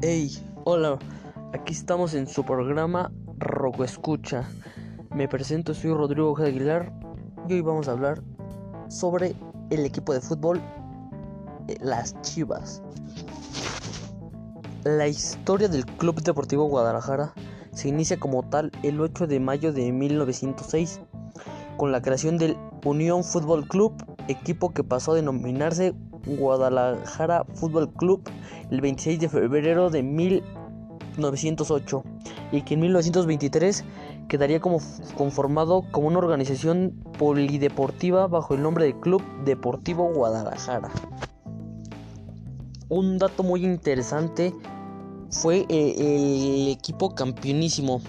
Hey, hola, aquí estamos en su programa Roco Escucha. Me presento, soy Rodrigo G. Aguilar y hoy vamos a hablar sobre el equipo de fútbol, eh, las Chivas. La historia del Club Deportivo Guadalajara se inicia como tal el 8 de mayo de 1906 con la creación del Unión Fútbol Club, equipo que pasó a denominarse Guadalajara Fútbol Club el 26 de febrero de 1908 y que en 1923 quedaría como conformado como una organización polideportiva bajo el nombre de Club Deportivo Guadalajara. Un dato muy interesante fue eh, el equipo campeonísimo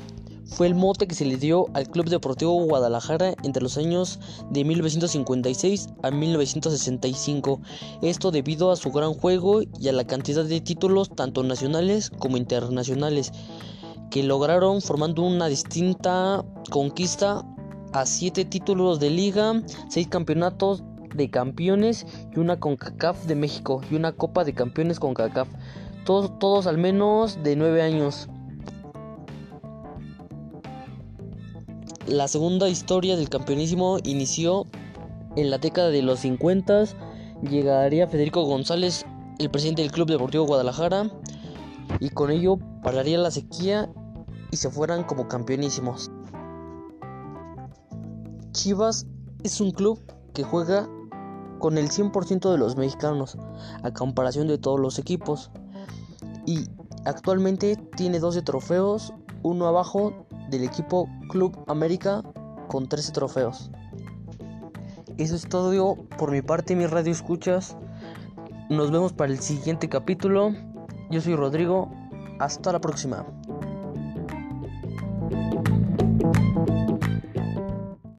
fue el mote que se le dio al Club Deportivo Guadalajara entre los años de 1956 a 1965. Esto debido a su gran juego y a la cantidad de títulos tanto nacionales como internacionales que lograron formando una distinta conquista a siete títulos de liga, seis campeonatos de campeones y una CONCACAF de México y una Copa de Campeones CONCACAF. Todos, todos al menos de nueve años. La segunda historia del campeonísimo inició en la década de los 50. Llegaría Federico González, el presidente del Club Deportivo Guadalajara, y con ello pararía la sequía y se fueran como campeonísimos. Chivas es un club que juega con el 100% de los mexicanos, a comparación de todos los equipos. Y actualmente tiene 12 trofeos, uno abajo del equipo Club América con 13 trofeos. Eso es todo por mi parte, mis radio escuchas. Nos vemos para el siguiente capítulo. Yo soy Rodrigo. Hasta la próxima.